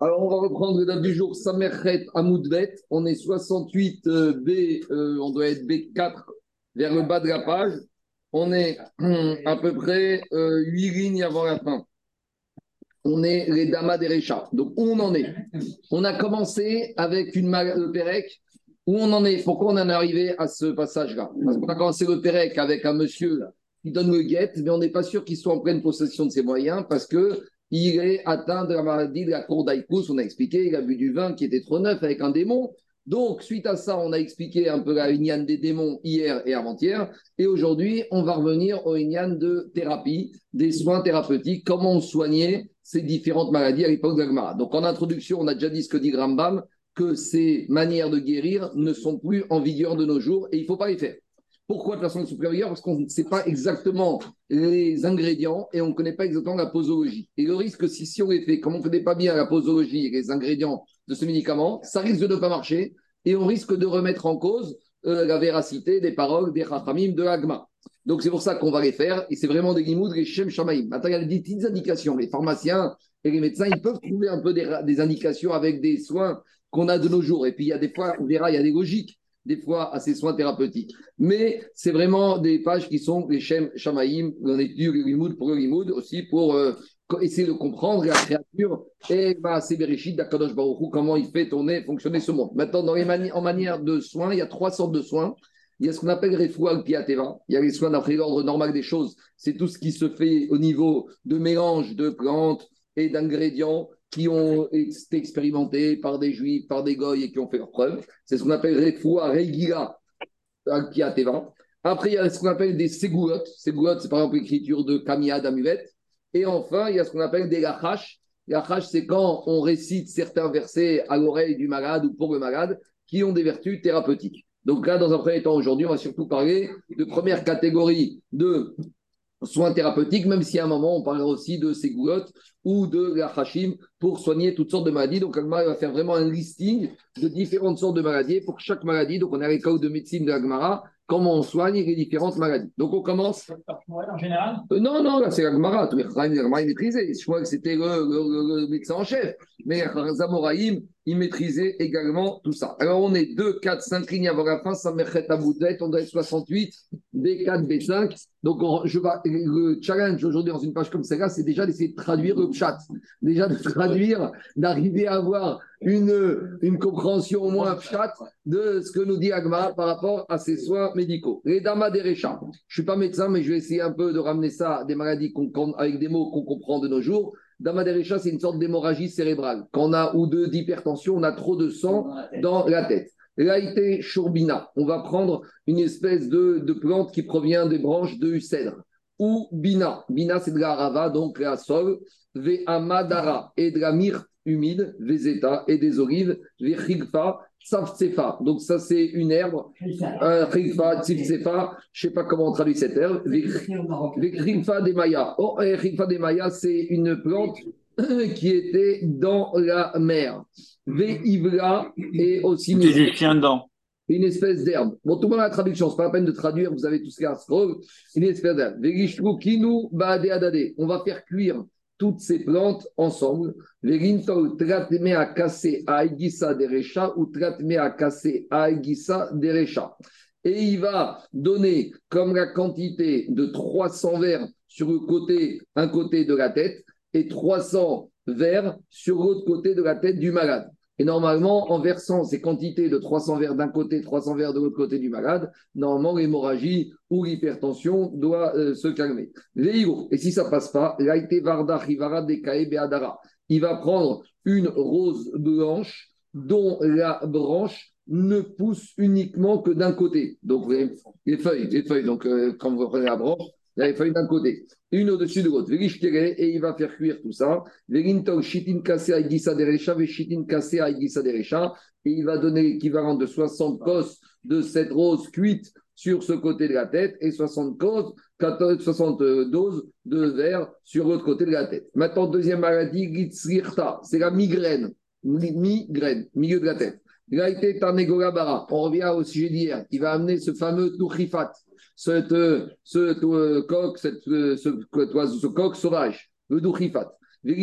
Alors, on va reprendre le date du jour, Samerchet Amoudvet. On est 68 euh, B, euh, on doit être B4 vers le bas de la page. On est à peu près euh, 8 lignes avant la fin. On est les Damas des Réchats. Donc, où on en est? On a commencé avec une le Pérec. Où on en est? Pourquoi on en est arrivé à ce passage-là? Parce qu'on a commencé le Pérec avec un monsieur qui donne le guet, mais on n'est pas sûr qu'il soit en pleine possession de ses moyens parce que il est atteint de la maladie de la cour d'Aïkous. On a expliqué, il a bu du vin qui était trop neuf avec un démon. Donc, suite à ça, on a expliqué un peu la Inyan des démons hier et avant-hier. Et aujourd'hui, on va revenir au Inyan de thérapie, des soins thérapeutiques, comment soigner ces différentes maladies à l'époque d'Agmara. Donc, en introduction, on a déjà dit ce que dit Rambam, que ces manières de guérir ne sont plus en vigueur de nos jours et il ne faut pas les faire. Pourquoi de façon supérieure Parce qu'on ne sait pas exactement les ingrédients et on ne connaît pas exactement la posologie. Et le risque, si, si on les fait, comme on ne connaît pas bien la posologie et les ingrédients de ce médicament, ça risque de ne pas marcher et on risque de remettre en cause euh, la véracité des paroles des rachamim de Agma. Donc c'est pour ça qu'on va les faire et c'est vraiment des guimauds, des shem shamaim. Maintenant, il y a des petites indications. Les pharmaciens et les médecins, ils peuvent trouver un peu des, des indications avec des soins qu'on a de nos jours. Et puis il y a des fois, on verra, il y a des logiques des fois à ces soins thérapeutiques. Mais c'est vraiment des pages qui sont les Shem Shamaïm, on étudie le Limoud pour le aussi pour euh, essayer de comprendre la créature et bah, c'est Bereshit d'Akadosh Baruch comment il fait tourner, fonctionner ce monde. Maintenant, dans les en manière de soins, il y a trois sortes de soins. Il y a ce qu'on appelle Refoua Piateva. Il y a les soins d'après l'ordre normal des choses. C'est tout ce qui se fait au niveau de mélange de plantes et d'ingrédients qui ont été expérimentés par des juifs, par des goy et qui ont fait leurs preuves. C'est ce qu'on appelle Refoua Regila Piateva. Après, il y a ce qu'on appelle des Segulot. Segulot, c'est par exemple l'écriture de Kamia d'Amulet. Et enfin, il y a ce qu'on appelle des Lachash. Lachash, c'est quand on récite certains versets à l'oreille du malade ou pour le malade qui ont des vertus thérapeutiques. Donc là, dans un premier temps, aujourd'hui, on va surtout parler de première catégorie de soins thérapeutiques, même si à un moment, on parlera aussi de Segulot ou de la Hashim pour soigner toutes sortes de maladies. Donc, Agmara va faire vraiment un listing de différentes sortes de maladies pour chaque maladie. Donc, on a les cas de médecine de Agmara, comment on soigne les différentes maladies. Donc, on commence. En général? Euh, Non, non, là, c'est l'Agmara. L'Agmara est maîtrisé. Je crois que c'était le, médecin en chef. Mais Zamoraïm, il maîtrisait également tout ça. Alors, on est 2, 4, 5 lignes avant la fin. Samerchet Aboudet, on doit être 68, B4, B5. Donc, je vais, le challenge aujourd'hui dans une page comme celle-là, c'est déjà d'essayer de traduire le chat. Déjà de traduire, d'arriver à avoir une, une compréhension au moins chat de ce que nous dit Agma par rapport à ses soins médicaux. Les damas des Je ne suis pas médecin, mais je vais essayer un peu de ramener ça des maladies avec des mots qu'on comprend de nos jours. Dama c'est une sorte d'hémorragie cérébrale. Quand on a ou deux d'hypertension, on a trop de sang dans la tête. Laïté chourbina, on va prendre une espèce de, de, plante qui provient des branches de cèdre. Ou bina, bina c'est de la rava, donc la sol, ve amadara, et de la myrte humide, vezeta, et des olives, ve chigfa, tsafsefa. Donc ça c'est une herbe, un tsafsefa, je ne sais pas comment on traduit cette herbe, chigfa des mayas. Oh, chigfa des mayas, c'est une plante qui était dans la mer. Ve'ivla et aussi une, espèce d'herbe. Bon, tout le monde a la traduction, c'est pas la peine de traduire, vous avez tout ce qu'il y a Une espèce d'herbe. On va faire cuire toutes ces plantes ensemble. tratme à casser à derecha ou tratme à casser à derecha. Et il va donner comme la quantité de 300 verres sur le côté, un côté de la tête, et 300 verres sur l'autre côté de la tête du malade. Et normalement, en versant ces quantités de 300 verres d'un côté, 300 verres de l'autre côté du malade, normalement, l'hémorragie ou l'hypertension doit euh, se calmer. Et si ça passe pas, il va prendre une rose blanche dont la branche ne pousse uniquement que d'un côté. Donc, les feuilles, les feuilles. Donc, euh, quand vous prenez la branche, il y a les feuilles d'un côté, une au-dessus de l'autre. Et il va faire cuire tout ça. Et il va donner l'équivalent de 60 cosses de cette rose cuite sur ce côté de la tête et 60 causes, 60 doses de verre sur l'autre côté de la tête. Maintenant, deuxième maladie, c'est la migraine. Migraine, milieu de la tête. On revient au sujet d'hier. Il va amener ce fameux Touchifat ce, ce coq, cette, ce, ce, coq sauvage, le douchifat. Et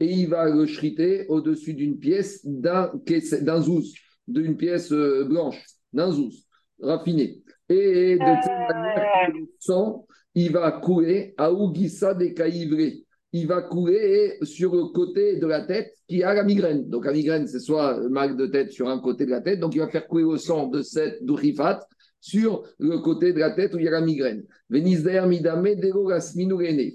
il va le shriter au-dessus d'une pièce d'un zouz, d'une pièce euh, blanche, d'un zouz, raffiné. Et de telle manière que le sang, il va couler à Ougissa des caïvrés il va couler sur le côté de la tête qui a la migraine. Donc la migraine, c'est soit mal de tête sur un côté de la tête, donc il va faire couler le sang de cette dourifat sur le côté de la tête où il y a la migraine. Il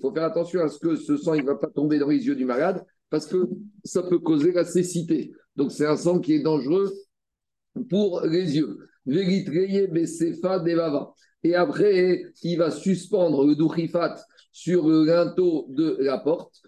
faut faire attention à ce que ce sang ne va pas tomber dans les yeux du malade parce que ça peut causer la cécité. Donc c'est un sang qui est dangereux pour les yeux. Et après, il va suspendre le dourifat sur le linteau de la porte.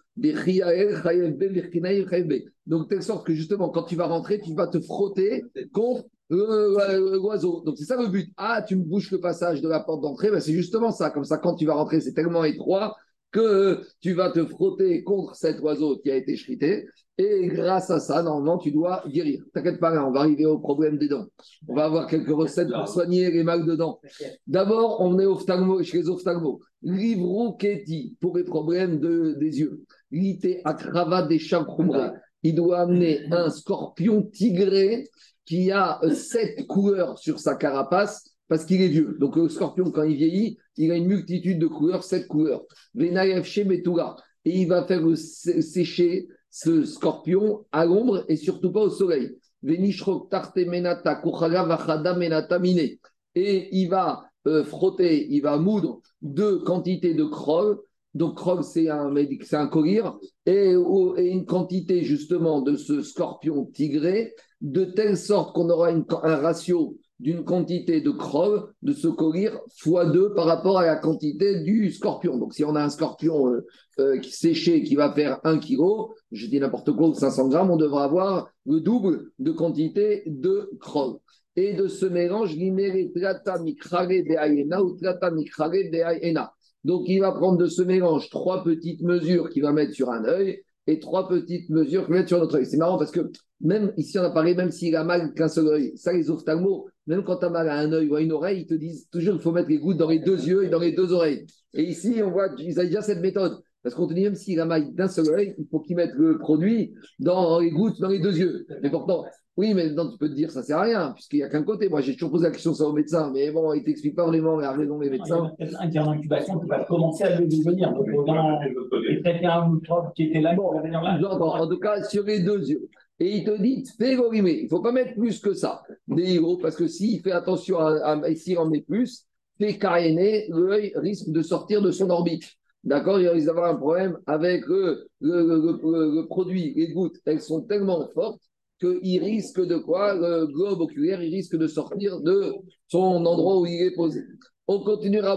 Donc, telle sorte que justement, quand tu vas rentrer, tu vas te frotter contre l'oiseau. Donc, c'est ça le but. Ah, tu me bouches le passage de la porte d'entrée. Ben, c'est justement ça. Comme ça, quand tu vas rentrer, c'est tellement étroit que tu vas te frotter contre cet oiseau qui a été chrité. Et grâce à ça, normalement, tu dois guérir. T'inquiète pas, on va arriver au problème des dents. On va avoir quelques recettes pour soigner les mal de dents. D'abord, on est chez les ophtalmos. Livro Keti pour les problèmes de, des yeux. Lité à cravate des Il doit amener un scorpion tigré qui a sept couleurs sur sa carapace parce qu'il est vieux. Donc le scorpion, quand il vieillit, il a une multitude de couleurs, sept couleurs. Et il va faire sécher ce scorpion à l'ombre et surtout pas au soleil. Et il va euh, frotter, il va moudre deux quantités de krog. Donc, krog, c'est un, un collier, et, une quantité justement de ce scorpion tigré, de telle sorte qu'on aura un ratio d'une quantité de krog, de ce collier, fois deux par rapport à la quantité du scorpion. Donc, si on a un scorpion euh, euh, séché qui va faire 1 kg, je dis n'importe quoi, 500 grammes, on devra avoir le double de quantité de krog et de ce mélange, donc il va prendre de ce mélange trois petites mesures qu'il va mettre sur un œil et trois petites mesures qu'il va mettre sur notre œil. C'est marrant parce que même ici on a parlé, même s'il a mal qu'un seul œil, ça les ophtalmos, même quand tu as mal à un œil ou à une oreille, ils te disent toujours qu'il faut mettre les gouttes dans les deux yeux et dans les deux oreilles. Et ici on voit qu'ils déjà cette méthode. Parce qu'on te dit, même s'il a mal d'un seul œil, il faut qu'il mette le produit dans les gouttes, dans les deux yeux. Mais pourtant, oui, mais non, tu peux te dire, ça ne sert à rien, puisqu'il n'y a qu'un côté. Moi, j'ai toujours posé la question ça au médecin, mais bon, il ne t'explique pas vraiment la raison des médecins. Il y a un qui est en incubation qui va commencer à devenir. Donc, il traiter un microbe qui était là. Bon, en tout cas, sur les deux yeux. Et il te dit, fais il ne faut pas mettre plus que ça. Des héros, parce que s'il fait attention à, à s'il en met plus, fait caréner, l'œil risque de sortir de son orbite. D'accord Il risque d'avoir un problème avec le, le, produit. Les gouttes, elles sont tellement fortes qu'il risque de quoi Le globe oculaire, il risque de sortir de son endroit où il est posé. On continue à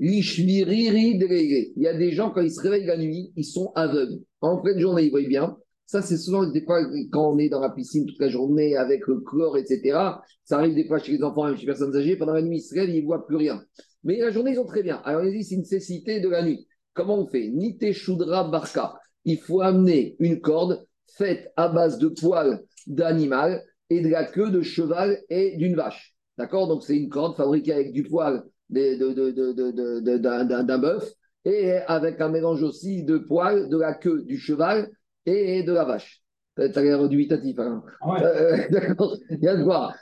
Il y a des gens, quand ils se réveillent la nuit, ils sont aveugles. En pleine journée, ils voient bien. Ça, c'est souvent des fois quand on est dans la piscine toute la journée avec le chlore, etc. Ça arrive des fois chez les enfants, même chez les personnes âgées. Pendant la nuit, ils se réveillent, ils ne voient plus rien. Mais la journée, ils ont très bien. Alors, on dit c'est une nécessité de la nuit. Comment on fait? Nite Shudra. Il faut amener une corde faite à base de poils d'animal et de la queue de cheval et d'une vache. D'accord? Donc, c'est une corde fabriquée avec du poil d'un bœuf et avec un mélange aussi de poils de la queue du cheval et de la vache. Tu as l'air dubitatif. Hein? Ah euh, d'accord. A de quoi.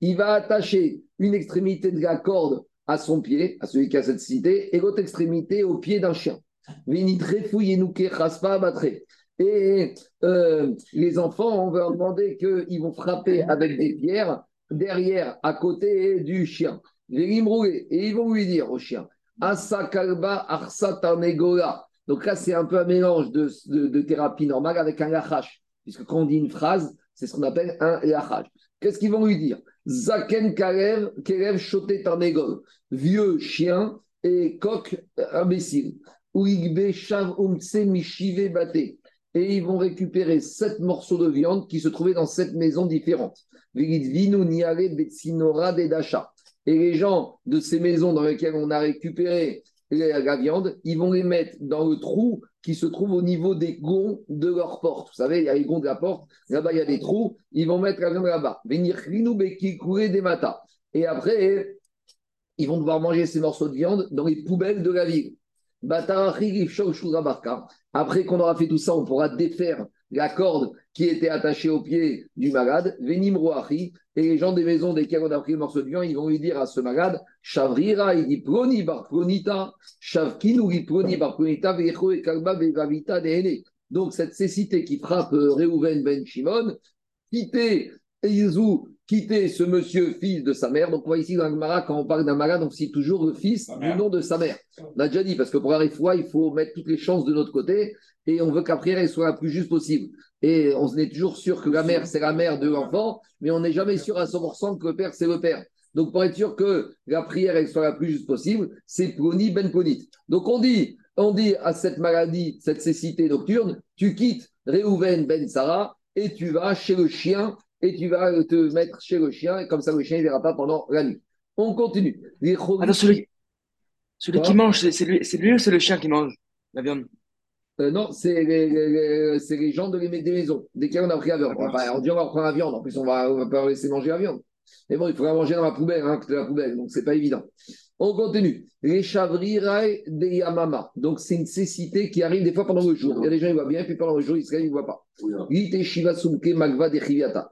Il va attacher une extrémité de la corde à son pied, à celui qui a cette cité, et l'autre extrémité au pied d'un chien. Et euh, les enfants, on va leur demander qu'ils vont frapper avec des pierres derrière, à côté du chien. Et ils vont lui dire au chien Donc là, c'est un peu un mélange de, thérapie normale avec un lachash. Puisque quand on dit une phrase, c'est ce qu'on appelle un lachash. Qu'est-ce qu'ils vont lui dire? Zaken Karev, Kerev Shotet Tarnegol, vieux chien et coq imbécile. Et ils vont récupérer sept morceaux de viande qui se trouvaient dans sept maisons différentes. Et les gens de ces maisons dans lesquelles on a récupéré la viande, ils vont les mettre dans le trou qui se trouve au niveau des gonds de leur porte. Vous savez, il y a les gonds de la porte, là-bas il y a des trous, ils vont mettre la viande là-bas. Venir des matas. Et après, ils vont devoir manger ces morceaux de viande dans les poubelles de la ville. Après qu'on aura fait tout ça, on pourra défaire la corde qui était attachée au pied du malade, Venim et les gens des maisons desquelles on a pris le morceau de viande, ils vont lui dire à ce malade, Shavrira, il dit Proni bar Pronita, Shavkinu, Proni bar Pronita, Vecho et Kalba, Vevavita, Donc cette cécité qui frappe euh, Reuven Ben Shimon, quittez Yezou quitter ce monsieur fils de sa mère. Donc, on voit ici dans quand on parle d'un malade, on cite toujours le fils du nom de sa mère. On a déjà dit, parce que pour arriver foi, il faut mettre toutes les chances de notre côté et on veut qu'après, elle soit la plus juste possible. Et on est toujours sûr que la mère, c'est la mère de l'enfant, mais on n'est jamais sûr à 100% que le père, c'est le père. Donc, pour être sûr que la prière elle soit la plus juste possible, c'est Ploni Ben Ponit. Donc, on dit, on dit à cette maladie, cette cécité nocturne, tu quittes Réhouven Ben Sarah et tu vas chez le chien et tu vas te mettre chez le chien, et comme ça le chien ne verra pas pendant la nuit. On continue. Alors, celui, celui qui mange, c'est lui, lui, ou c'est le chien qui mange la viande? Euh, Non, c'est les, les, gens de les, des maisons, desquels on a pris la viande. on dit on va prendre la viande, en plus on va, va pas laisser manger la viande. Mais bon, il faudra manger dans la poubelle, hein, la poubelle, donc c'est pas évident. On continue. Les chavrirai de Yamama. Donc, c'est une cécité qui arrive des fois pendant le jour. Il y a des gens qui voient bien, puis pendant le jour, ils ne voient pas.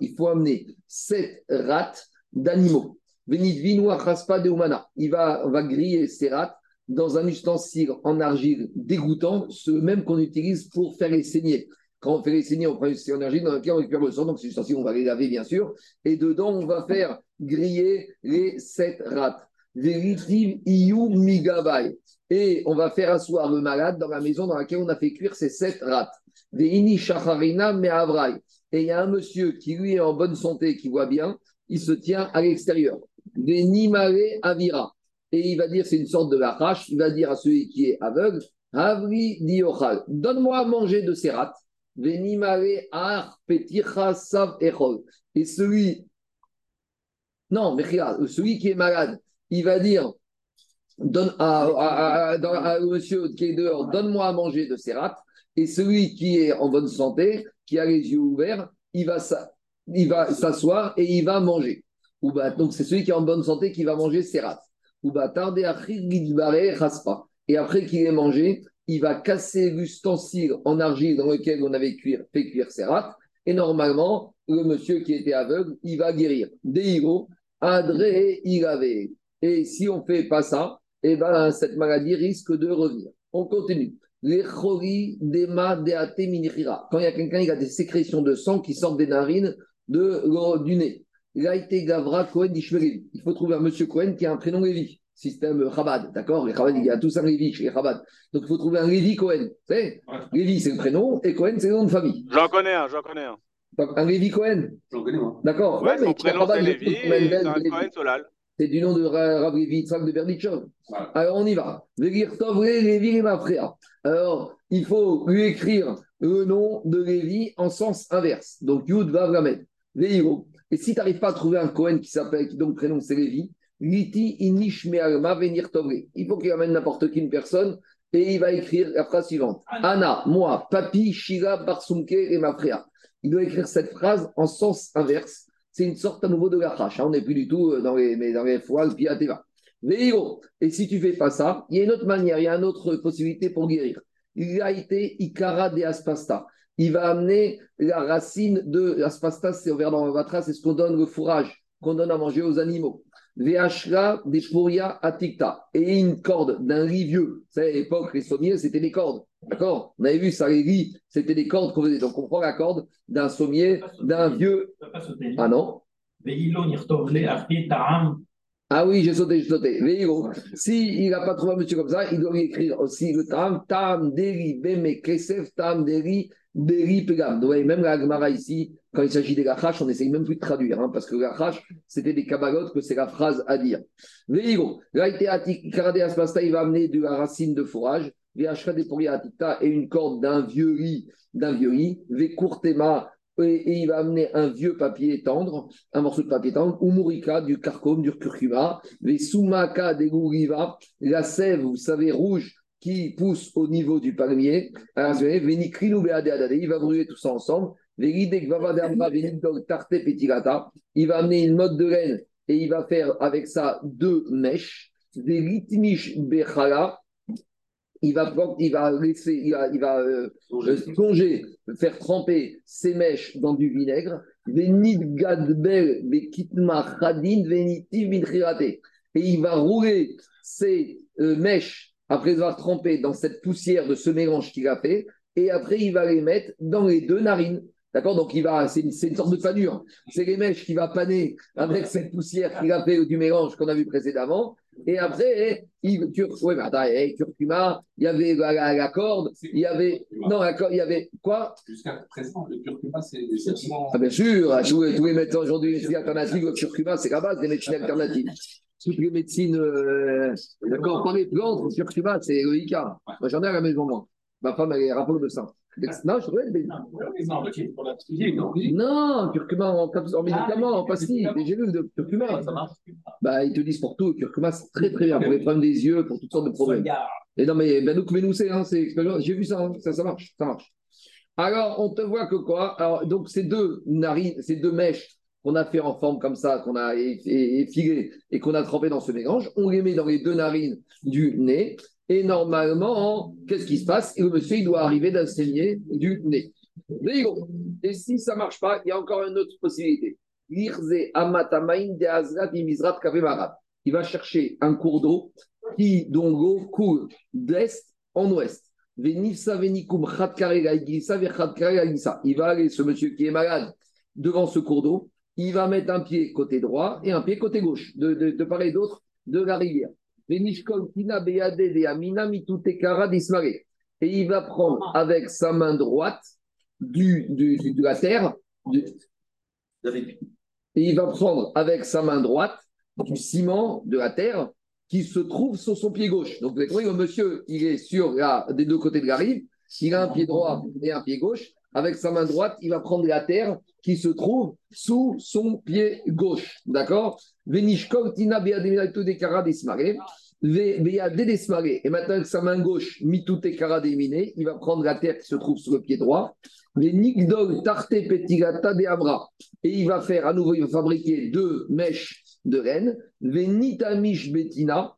Il faut amener sept rats d'animaux. Il va, on va griller ces rats dans un ustensile en argile dégoûtant, ce même qu'on utilise pour faire les saignées. Quand on fait les saignées, on prend une ustensile en argile dans lequel on récupère le sang, donc c'est ustensile, on va les laver bien sûr. Et dedans, on va faire griller les sept rats. Et on va faire asseoir le malade dans la maison dans laquelle on a fait cuire ces sept rats. Et il y a un monsieur qui, lui, est en bonne santé, qui voit bien, il se tient à l'extérieur. avira. Et il va dire, c'est une sorte de lachash, il va dire à celui qui est aveugle, Avri diochal, donne-moi à manger de ces rats. ar sav Et celui, non, mais celui qui est malade, il va dire donne à, monsieur qui est dehors, donne-moi à manger de ces rats. Et celui qui est en bonne santé, qui a les yeux ouverts, il va, s'asseoir et il va manger. Donc c'est celui qui est en bonne santé qui va manger ses rats. Et après qu'il ait mangé, il va casser l'ustensile en argile dans lequel on avait fait cuire ses rats. Et normalement, le monsieur qui était aveugle, il va guérir. Deiro, André, il avait. Et si on ne fait pas ça, eh ben, cette maladie risque de revenir. On continue. Les dema Quand il y a quelqu'un qui a des sécrétions de sang qui sortent des narines de, du nez. Gavra Cohen Il faut trouver un monsieur Cohen qui a un prénom Lévi. Système Chabad, d'accord? Les Chabad, il y a tous un Lévi chez Chabad. Donc il faut trouver un Lévi Cohen. Vous savez? Lévi, c'est le prénom et Cohen, c'est le nom de famille. J'en connais un, j'en connais un. un Lévi Cohen J'en connais moi. D'accord. Ouais, son prénom c'est Lévi et un Cohen Solal. C'est du nom de Rav Yitzhak de Berdichov. Alors on y va. Alors il faut lui écrire le nom de Lévi en sens inverse. Donc Yud Vav Lamed. Et si tu n'arrives pas à trouver un Cohen qui s'appelle, qui donc prénom c'est Lévi, Liti Inish Venir Il faut qu'il amène n'importe qui une personne et il va écrire la phrase suivante. Anna, moi, Papi, Shira, Barsumke et Mafrea. Il doit écrire cette phrase en sens inverse c'est une sorte à nouveau de hein. On n'est plus du tout euh, dans les, mais dans les foies, piateva. Et si tu fais pas ça, il y a une autre manière, il y a une autre possibilité pour guérir. Il a été de Aspasta. Il va amener la racine de l'aspasta, c'est ouvert dans Vatra, c'est ce qu'on donne le fourrage, qu'on donne à manger aux animaux. Veashra des Atikta. Et une corde d'un riz vieux. C'est à l'époque, les sommiers, c'était des cordes. D'accord? On avait vu ça, c'était des cordes qu'on faisait. Donc on prend la corde d'un sommier, d'un vieux. Ah non ah oui, j'ai sauté, j'ai sauté. Si il n'a pas trouvé un monsieur comme ça, il doit lui écrire aussi le tam, tam, deri, beme, kesef, tam, deri, beri, pegam. même la Gemara ici, quand il s'agit des gachash, on n'essaye même plus de traduire, hein, parce que gachash, c'était des kabalotes que c'est la phrase à dire. Veigo, il va amener de la racine de fourrage, et une corde d'un vieux riz, d'un vieux riz, Vekurtema, et, il va amener un vieux papier tendre, un morceau de papier tendre, Umurika, du carcome, du curcuma, Vesumaka, des la sève, vous savez, rouge, qui pousse au niveau du palmier. Il va brûler tout ça ensemble. Il va amener une mode de laine et il va faire avec ça deux mèches. des litmish bechala, il va, il va laisser, il va, il va euh, euh, plonger, faire tremper ses mèches dans du vinaigre. Et il va rouler ses euh, mèches après avoir trempé dans cette poussière de ce mélange qu'il a fait. Et après, il va les mettre dans les deux narines. D'accord Donc, il va, c'est une, sorte de panure. C'est les mèches qui va paner avec cette poussière qu'il a fait du mélange qu'on a vu précédemment. Et après, il, tu, ouais, mais attends, eh, curcuma, il y avait la, la- la corde, il y avait. Non, la corde, il y avait quoi? Jusqu'à présent, le curcuma, c'est vraiment. Ah, bien sûr, tous les, tous les médecins aujourd'hui, médecine alternative, le curcuma, c'est la base des médecines alternatives. Toutes les médecines, euh, d'accord, par les plantes, le curcuma, c'est le Icar. Moi, j'en ai à la maison, moi. Ma femme, elle est rapport de ça. Non, je trouvais des- Non, curcuma en, en médicament, en Ah, pastille, des gélules de curcuma. Ça marche. Bah, ils te disent pour tout, le curcuma, c'est très très bien pour les problèmes des yeux, pour toutes sortes de problèmes. Et non, mais Benouk Menou, c'est, hein, c'est. J'ai vu ça, hein, ça, ça marche, ça marche. Alors, on te voit que quoi? Alors, donc, ces deux narines, ces deux mèches qu'on a fait en forme comme ça, qu'on a eff- effilées et qu'on a trempé dans ce mélange, on les met dans les deux narines du nez. Et normalement, qu'est-ce qui se passe? Le monsieur, il doit arriver d'un du nez. Et si ça ne marche pas, il y a encore une autre possibilité. Il va chercher un cours d'eau qui, l'eau coule d'est en ouest. Il va aller, ce monsieur qui est malade, devant ce cours d'eau. Il va mettre un pied côté droit et un pied côté gauche, de, de part et d'autre de la rivière. Et il va prendre avec sa main droite du, du, du- de la terre, du- et il va prendre avec sa main droite du ciment de la terre qui se trouve sur son pied gauche. Donc, vous avez compris, le monsieur, il est sur la, des deux côtés de la rive, il a un pied droit et un pied gauche. Avec sa main droite, il va prendre la terre qui se trouve sous son pied gauche. D'accord? Et maintenant, avec sa main gauche, il va prendre la terre qui se trouve sur le pied droit. Et il va faire, à nouveau, il va fabriquer deux mèches de. Venitamish betina.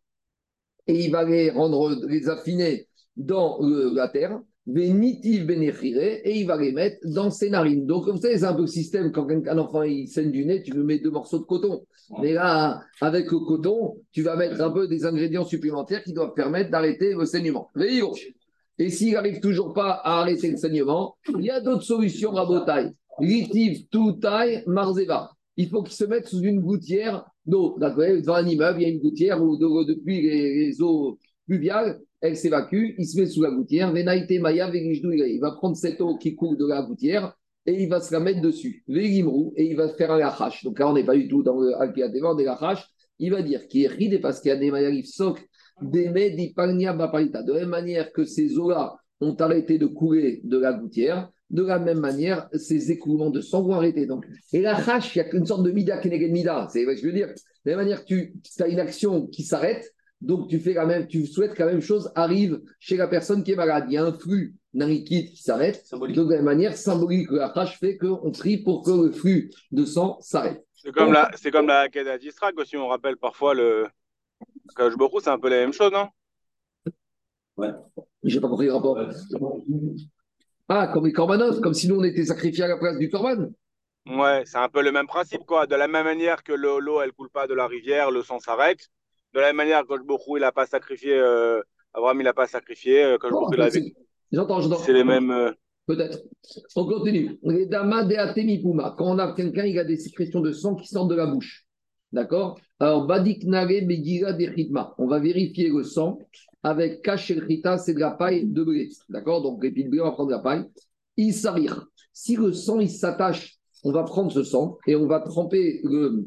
Et il va les rendre, les affiner dans euh, la terre. Et il va les mettre dans ses narines. Donc, comme ça, c'est un peu le système. Quand un enfant il saigne du nez, tu lui mets deux morceaux de coton. Mais là, avec le coton, tu vas mettre un peu des ingrédients supplémentaires qui doivent permettre d'arrêter le saignement. Et s'il n'arrive toujours pas à arrêter le saignement, il y a d'autres solutions à taille. Litiv, taille, marzeva. Il faut qu'il se mette sous une gouttière d'eau. Dans un immeuble, il y a une gouttière où de- depuis les eaux pluviales, elle s'évacue, il se met sous la gouttière. Venaïte maya Il va prendre cette eau qui coule de la gouttière et il va se la mettre dessus. Vegimrou, et il va faire un lachash. Donc là, on n'est pas du tout dans le alkiateva, on est lachash. Il va dire qu'il est parce qu'il y a des mayarif sok, des medipagnia baparita. De la même manière que ces eaux-là ont arrêté de couler de la gouttière, de la même manière, ces écoulements de sang vont arrêter. Donc, et la hache, il y a une sorte de mida keneged mida. C'est je veux dire. De la même manière que tu as une action qui s'arrête, donc tu fais la même, tu souhaites que la même chose arrive chez la personne qui est malade. Il y a un flux d'un liquide qui s'arrête. Donc, de la même manière, symbolique, la hache fait qu'on prie pour que le flux de sang s'arrête. C'est comme la, c'est comme la Keda d'Istrak aussi, on rappelle parfois le. Hu, c'est un peu la même chose, non? J'ai pas compris le rapport. Ah, comme les corbanotes, comme si nous on était sacrifiés à la place du corban. Ouais, c'est un peu le même principe, quoi. De la même manière que le- l'eau, elle coule pas de la rivière, le sang s'arrête. De la même manière, Baruch Hu, il a pas sacrifié, euh, Abraham, il a pas sacrifié, euh, Kadosh Bon, il a c'est- J'entends, j'entends. C'est les mêmes. euh, Peut-être. On continue. Les damas de atemipuma. Quand on a quelqu'un, il a des sécrétions de sang qui sortent de la bouche. D'accord? Alors, badiknare begira de chitma. On va vérifier le sang avec kachel chita, c'est de la paille de blé. D'accord? Donc, de blé, on va prendre de la paille. Il s'arrire. Si le sang, il s'attache, on va prendre ce sang et on va tremper le-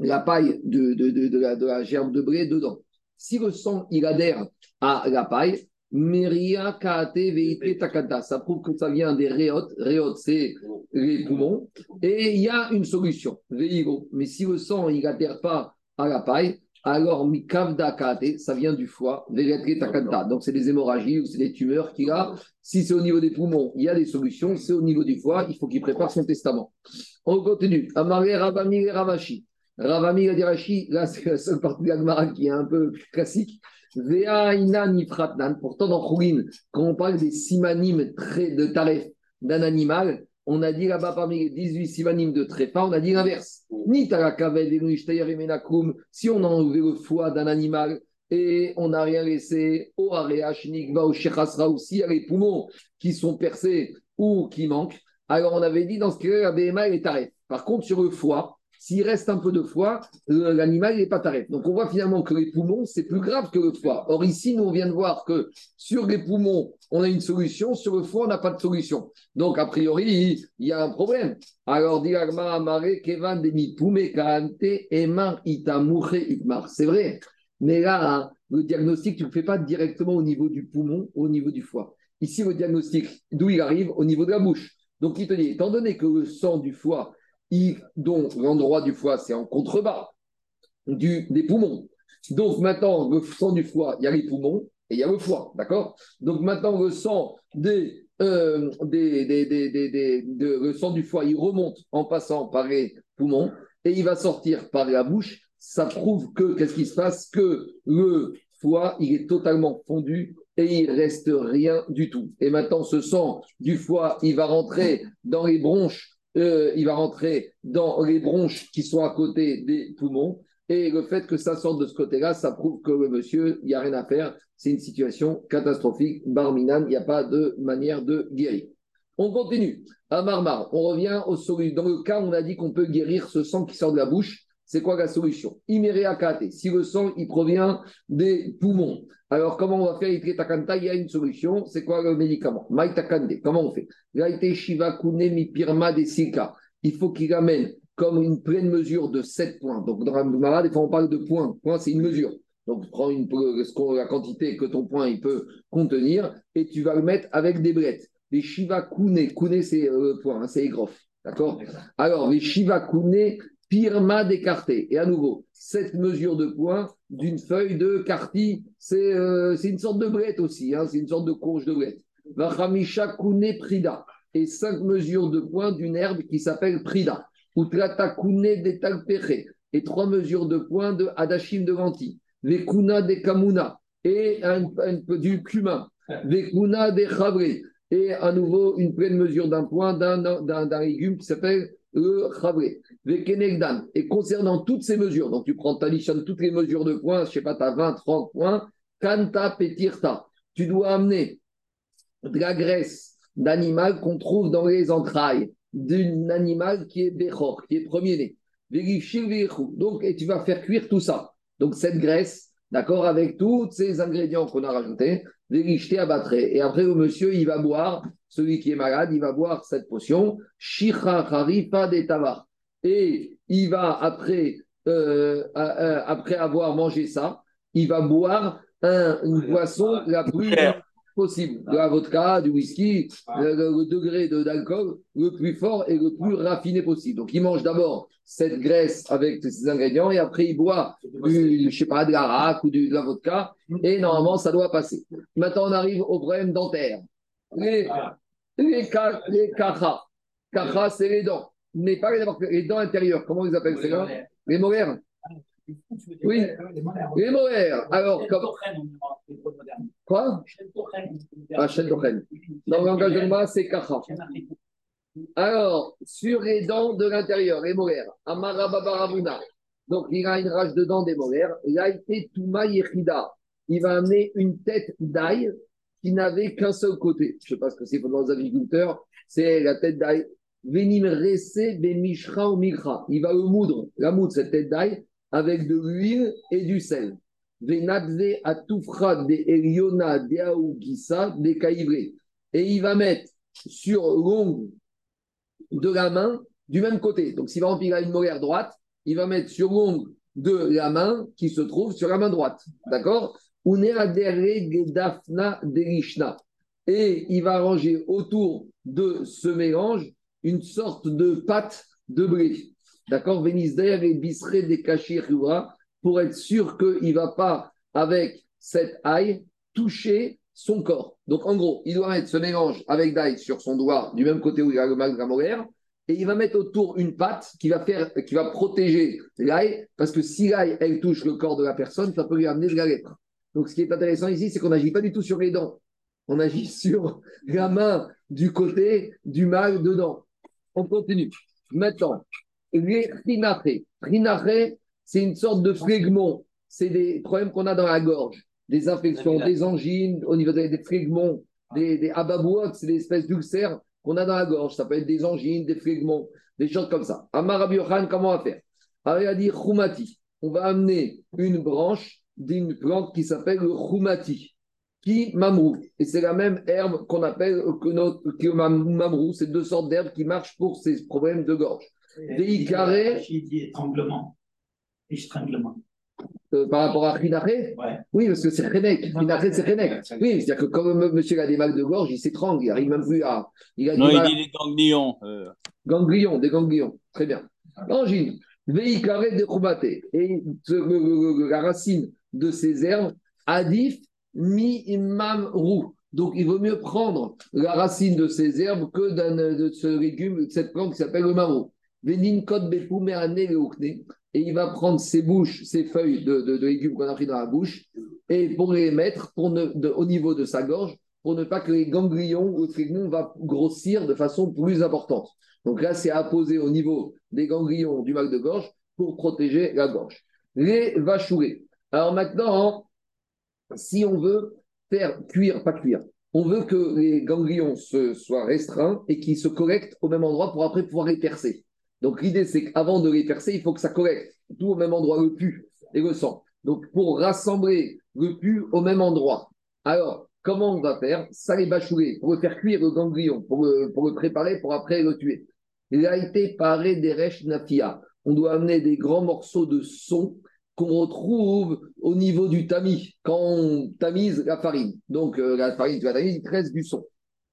la paille de, de, de, de la, de la gerbe de blé dedans. Si le sang, il adhère à la paille, Meria Kaate Veite Takata. Ça prouve que ça vient des réotes. Réotes, c'est les poumons. Et il y a une solution. Veigo. Mais si le sang, il n'adhère pas à la paille, alors Mikavda Kaate, ça vient du foie. Veite Takata. Donc, c'est des hémorragies ou c'est des tumeurs qu'il a. Si c'est au niveau des poumons, il y a des solutions. C'est au niveau du foie, il faut qu'il prépare son testament. On continue. Amaré Rabami Ravashi. Ravami a dit Rashi, là c'est la seule partie de la Gemara qui est un peu classique. Pourtant, dans Khoulin, quand on parle des simanim très de taref d'un animal, on a dit là-bas parmi les 18 simanim de tréfa, on a dit l'inverse. Ni si on a enlevé le foie d'un animal et on n'a rien laissé au areach nikva ou shechasra ou s'il y a les poumons qui sont percés ou qui manquent, alors on avait dit dans ce cas-là, la BMA est taref. Par contre, sur le foie, s'il reste un peu de foie, le- l'animal n'est pas taref. Donc on voit finalement que les poumons, c'est plus grave que le foie. Or ici, nous, on vient de voir que sur les poumons, on a une solution, sur le foie, on n'a pas de solution. Donc a priori, il y a un problème. Alors. C'est vrai. Mais là, le diagnostic, tu ne le fais pas directement au niveau du poumon, au niveau du foie. Ici, le diagnostic, d'où il arrive? Au niveau de la bouche. Donc, il te dit, étant donné que le sang du foie, dont l'endroit du foie, c'est en contrebas des poumons. Donc, maintenant, le sang du foie, il y a les poumons et il y a le foie, d'accord? Donc, maintenant, le sang des, euh, des, des, des, des- des- de- le sang du foie, il remonte en passant par les poumons et il va sortir par la bouche. Ça prouve que, qu'est-ce qui se passe? Que le foie, il est totalement fondu et il reste rien du tout. Et maintenant, ce sang du foie, il va rentrer dans les bronches, euh, il va rentrer dans les bronches qui sont à côté des poumons. Et le fait que ça sorte de ce côté-là, ça prouve que monsieur, il n'y a rien à faire. C'est une situation catastrophique. Barminan, il n'y a pas de manière de guérir. On continue. À Marmar, on revient aux solutions. Dans le cas où on a dit qu'on peut guérir ce sang qui sort de la bouche, c'est quoi la solution? Imereakate. Si le sang, il provient des poumons. Alors, comment on va faire? Itretakanta Il y a une solution. C'est quoi le médicament? Maïtakande. Comment on fait? Shiva Kune Pirma. Il faut qu'il amène comme une pleine mesure de 7 points. Donc, dans la Gemara, des fois, on parle de points. Point, c'est une mesure. Donc, prends une, la quantité que ton point il peut contenir et tu vas le mettre avec des blettes. Les Shiva Kune. Kune, c'est euh, le point, hein, c'est aigrof. D'accord Alors, les Shiva Kune, Pirma d'écarté. Et à nouveau, cette mesure de points d'une feuille de carti, c'est euh, c'est une sorte de brette aussi, hein, c'est une sorte de courge de brette. Vachamisha Kune Prida. Et cinq mesures de points d'une herbe qui s'appelle Prida. Utrata Kune de Talpeche. Et trois mesures de points de Adashim de lentilles. Vekuna de Kamuna. Et un, du cumin. Vekuna de Chavré. Et à nouveau, une pleine mesure d'un point d'un légume qui s'appelle le Chavré. Et concernant toutes ces mesures, donc tu prends, additionnes toutes les mesures de points, je sais pas, tu as 20, 30 points, Kanta Petirta. Tu dois amener de la graisse d'animal qu'on trouve dans les entrailles d'un animal qui est Bechor, qui est premier-né. Donc, et tu vas faire cuire tout ça. Donc, cette graisse, d'accord, avec tous ces ingrédients qu'on a rajoutés. Et après, le monsieur, il va boire, celui qui est malade, il va boire cette potion, Shicha Harifa de Tavar. Et il va, après, euh, euh, après avoir mangé ça, il va boire un- une boisson la plus possible. De la vodka, du whisky, le, le- degré de- d'alcool le plus fort et le plus raffiné possible. Donc, il mange d'abord cette graisse avec ces ingrédients et après, il boit, du, je sais pas, de la raque ou de la vodka et normalement, ça doit passer. Maintenant, on arrive au problème dentaire. Les, les, ka- les kacha. Kacha, c'est les dents. Mais pas les, les dents intérieures. Comment ils appellent ces dents Les molaires. Oui. Les molaires. Alors, comme, quoi? Ah, chaîne d'oreille. Dans le langage de moi, c'est kacha. Alors, sur les dents de l'intérieur, les molaires, Amarababaravuna. Donc, il a une rage de dents des molaires. Touma Yechida. Il va amener une tête d'ail qui n'avait qu'un seul côté. Je ne sais pas ce que c'est pour les agriculteurs. C'est la tête d'ail. Venim Rese Bemishra ou Mikra. Il va le moudre, la moudre, cette tête d'ail, avec de l'huile et du sel. De de de. Et il va mettre sur l'ongle de la main du même côté. Donc, si par exemple il a une molaire droite, il va mettre sur l'ongle de la main qui se trouve sur la main droite. D'accord? Et il va ranger autour de ce mélange une sorte de pâte de blé. D'accord? Vénisder et Bisré des Kachirua pour être sûr qu'il ne va pas, avec cette ail, toucher son corps. Donc, en gros, il doit mettre ce mélange avec d'ail sur son doigt, du même côté où il a le molaire, et il va mettre autour une patte qui va, faire, qui va protéger l'ail, parce que si l'ail, elle touche le corps de la personne, ça peut lui amener de la lèpre. Donc ce qui est intéressant ici, c'est qu'on n'agit pas du tout sur les dents. On agit sur la main du côté du mal dedans. On continue. Maintenant, les rhinachés. C'est une sorte de phlegmon. C'est des problèmes qu'on a dans la gorge. Des infections, des angines, au niveau des, des phlegmons, des, des ababouotes, c'est des espèces d'ulcères qu'on a dans la gorge. Ça peut être des angines, des phlegmons, des choses comme ça. Amar Rabbi Yochanan, comment on va faire? Alors, il a dit Khumati. On va amener une branche d'une plante qui s'appelle le Khumati, qui mamrou. Et c'est la même herbe qu'on appelle que, notre, que mam- mamrou. C'est deux sortes d'herbes qui marchent pour ces problèmes de gorge. Des carrés. Il Euh, par rapport à Rhinaché Ouais. Oui, parce que c'est Renek. Rhinaché, c'est Renek. Oui, c'est-à-dire que comme m- monsieur a des mal de gorge, il s'étrangle, il n'arrive même plus à. Il a Non, il dit les ganglions. euh. Ganglions, des ganglions. Très bien. Angine, carré de Koumaté. Et le- le- le- la racine de ces herbes, Adif mi imam roux. Donc il vaut mieux prendre la racine de ces herbes que de ce légume, de cette plante qui s'appelle le marou. Venin kot bepou me'ane leokne. Et il va prendre ses bouches, ses feuilles de, légumes qu'on a pris dans la bouche, et pour les mettre pour ne, au niveau de sa gorge, pour ne pas que les ganglions ou le phlegmon va grossir de façon plus importante. Donc là, c'est à poser au niveau des ganglions du mal de gorge pour protéger la gorge. Les vachourés. Alors maintenant, si on veut faire cuire, pas cuire, on veut que les ganglions se, soient restreints et qu'ils se collectent au même endroit pour après pouvoir les percer. Donc l'idée, c'est qu'avant de les percer, il faut que ça collecte tout au même endroit, le pu et le sang. Donc pour rassembler le pu au même endroit. Alors, comment on va faire? Ça les bachourer, pour le faire cuire le ganglion, pour le, préparer, pour après le tuer. Il a été paré des rêches nafia. On doit amener des grands morceaux de son qu'on retrouve au niveau du tamis, quand on tamise la farine. Donc, euh, la farine, tu vas tamiser, il te reste du son.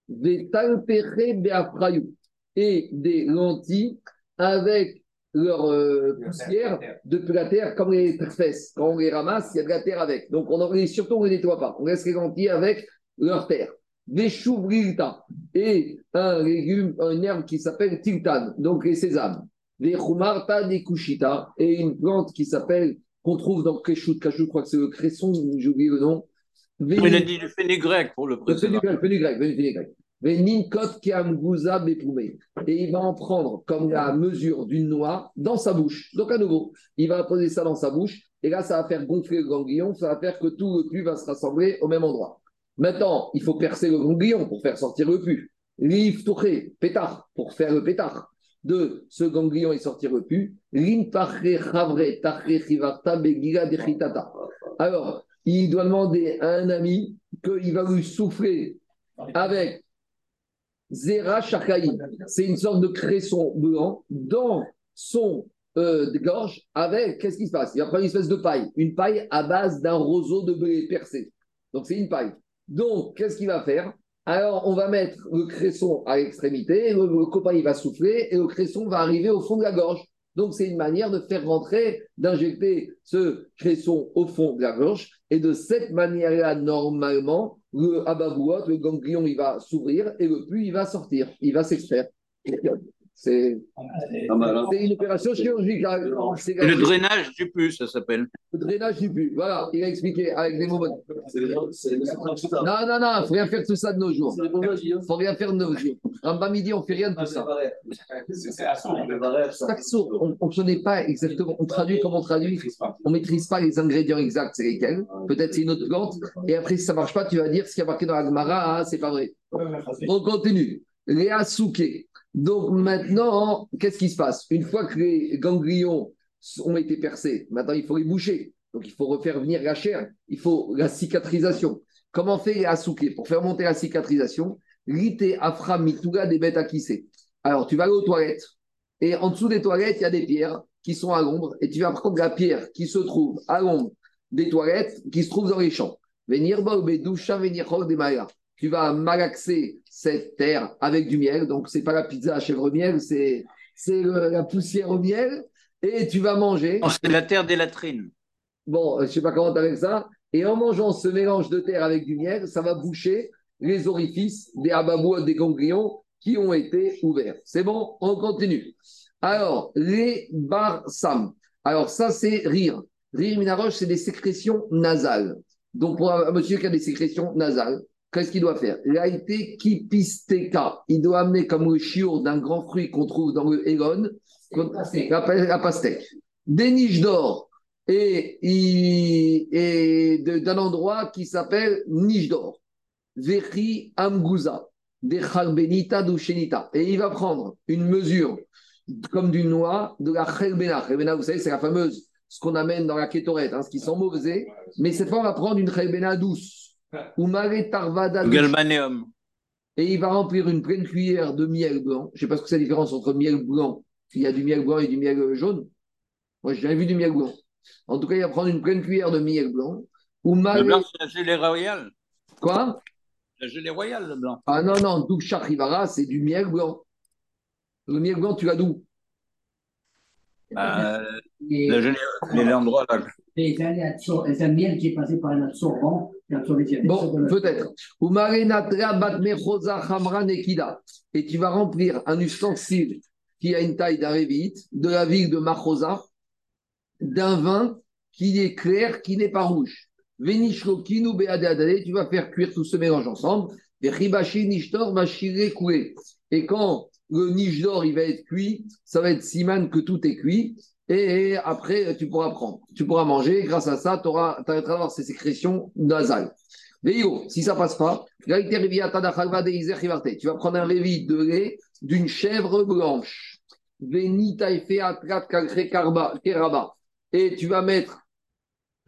Des talpérés beafrayou et des lentilles avec leur euh, poussière de la terre, comme les fesses. Quand on les ramasse, il y a de la terre avec. Donc, on en, surtout, on ne les nettoie pas. On laisse les lentilles avec leur terre. Des chouvrilta et un légume, une herbe qui s'appelle tiltan, donc les sésames. Des chumarta, des kushita et une plante qui s'appelle, qu'on trouve dans Keshout, Kachou, je crois que c'est le cresson, j'ai oublié le nom. Il a dit du fenugrec pour le Le précédent. fenugrec, fenugrec, fenugrec. Keamgouza bepoumé. Et il va en prendre comme la mesure d'une noix dans sa bouche. Donc à nouveau, il va poser ça dans sa bouche. Et là, ça va faire gonfler le ganglion. Ça va faire que tout le pu va se rassembler au même endroit. Maintenant, il faut percer le ganglion pour faire sortir le pu. L'if pétard, pour faire le pétard de ce ganglion et sortir le pu. Lin tachre chavre tachre chivarta begira dechitata. Alors, il doit demander à un ami qu'il va lui souffler avec Zera Shakaï. C'est une sorte de cresson blanc dans son euh, gorge avec, qu'est-ce qui se passe? Il va prendre une espèce de paille, une paille à base d'un roseau de blé percé. Donc c'est une paille. Donc, qu'est-ce qu'il va faire? Alors, on va mettre le cresson à l'extrémité, le, le copain il va souffler et le cresson va arriver au fond de la gorge. Donc, c'est une manière de faire rentrer, d'injecter ce cresson au fond de la gorge. Et de cette manière-là, normalement, le ababouot, le ganglion, il va s'ouvrir et le pu, il va sortir, il va s'extraire. C'est hein. c'est une opération chirurgicale. Le drainage du pu, ça s'appelle. le drainage du pu. Voilà, il a expliqué avec des mots. Non, non, non, il faut rien faire de tout ça de nos jours. Bons agis, hein. Il faut rien faire de nos jours. Ramba midi, on fait rien de tout ça. On ne connaît pas exactement, on traduit comme on traduit. On ne maîtrise pas les ingrédients exacts, c'est lesquels. Peut-être c'est une autre plante. Et après, si ça ne marche pas, tu vas dire ce qui a marqué dans la Gemara, ah, c'est pas vrai. On continue. Les asuke. Donc maintenant, qu'est-ce qui se passe? Une fois que les ganglions ont été percés, maintenant il faut les boucher. Donc il faut refaire venir la chair. Il faut la cicatrisation. Comment fait asuke Pour faire monter la cicatrisation, rite afra mituga des bêtes à kisser. Alors tu vas aller aux toilettes. Et en dessous des toilettes, il y a des pierres qui sont à l'ombre. Et tu vas prendre la pierre qui se trouve à l'ombre des toilettes qui se trouve dans les champs. Venir bedoucha, venir des tu vas malaxer cette terre avec du miel. Donc, c'est pas la pizza à chèvre miel, c'est la poussière au miel. Et tu vas manger. C'est la terre des latrines. Bon, je sais pas comment tu avec ça. Et en mangeant ce mélange de terre avec du miel, ça va boucher les orifices des ababouas, des ganglions qui ont été ouverts. C'est bon On continue. Alors, les barsam. Alors, ça, c'est rire. Rire minaroche, c'est des sécrétions nasales. Donc, pour un monsieur qui a des sécrétions nasales, qu'est-ce qu'il doit faire? Été kipisteka. Il doit amener comme le chiour d'un grand fruit qu'on trouve dans le Egon, la pastèque. Des niches d'or et, d'un endroit qui s'appelle niche d'or. Vechi amguza. Des chalbenita d'ushenita. Et il va prendre une mesure comme d'une noix de la chelbena. Chelbena, vous savez, c'est la fameuse, ce qu'on amène dans la kétorette, hein, ce qui sent mauvais. Mais cette fois, on va prendre une chelbena douce. Galbanéum. Et il va remplir une pleine cuillère de miel blanc. Je ne sais pas ce que c'est la différence entre miel blanc. Il y a du miel blanc et du miel jaune. Moi, j'ai jamais vu du miel blanc. En tout cas, il va prendre une pleine cuillère de miel blanc. Ou Le blanc, c'est la gelée royale. Quoi? La gelée royale, le blanc. Ah non, non, Doucha Rivara, c'est du miel blanc. Le miel blanc, tu l'as d'où? Bah, Et, la gelée, là. c'est un miel qui est passé par un absorbant. Bon, peut-être. Et tu vas remplir un ustensile qui a une taille d'un révite de la ville de Machosa, d'un vin qui est clair, qui n'est pas rouge. Tu vas faire cuire tout ce mélange ensemble. Et quand le niche d'or il va être cuit, ça va être siman que tout est cuit. Et après, tu pourras prendre. Tu pourras manger. Grâce à ça, tu arrêteras d'avoir ces sécrétions nasales. Veillot, si ça passe pas, tu vas prendre un révi de lait d'une chèvre blanche. Et tu vas mettre,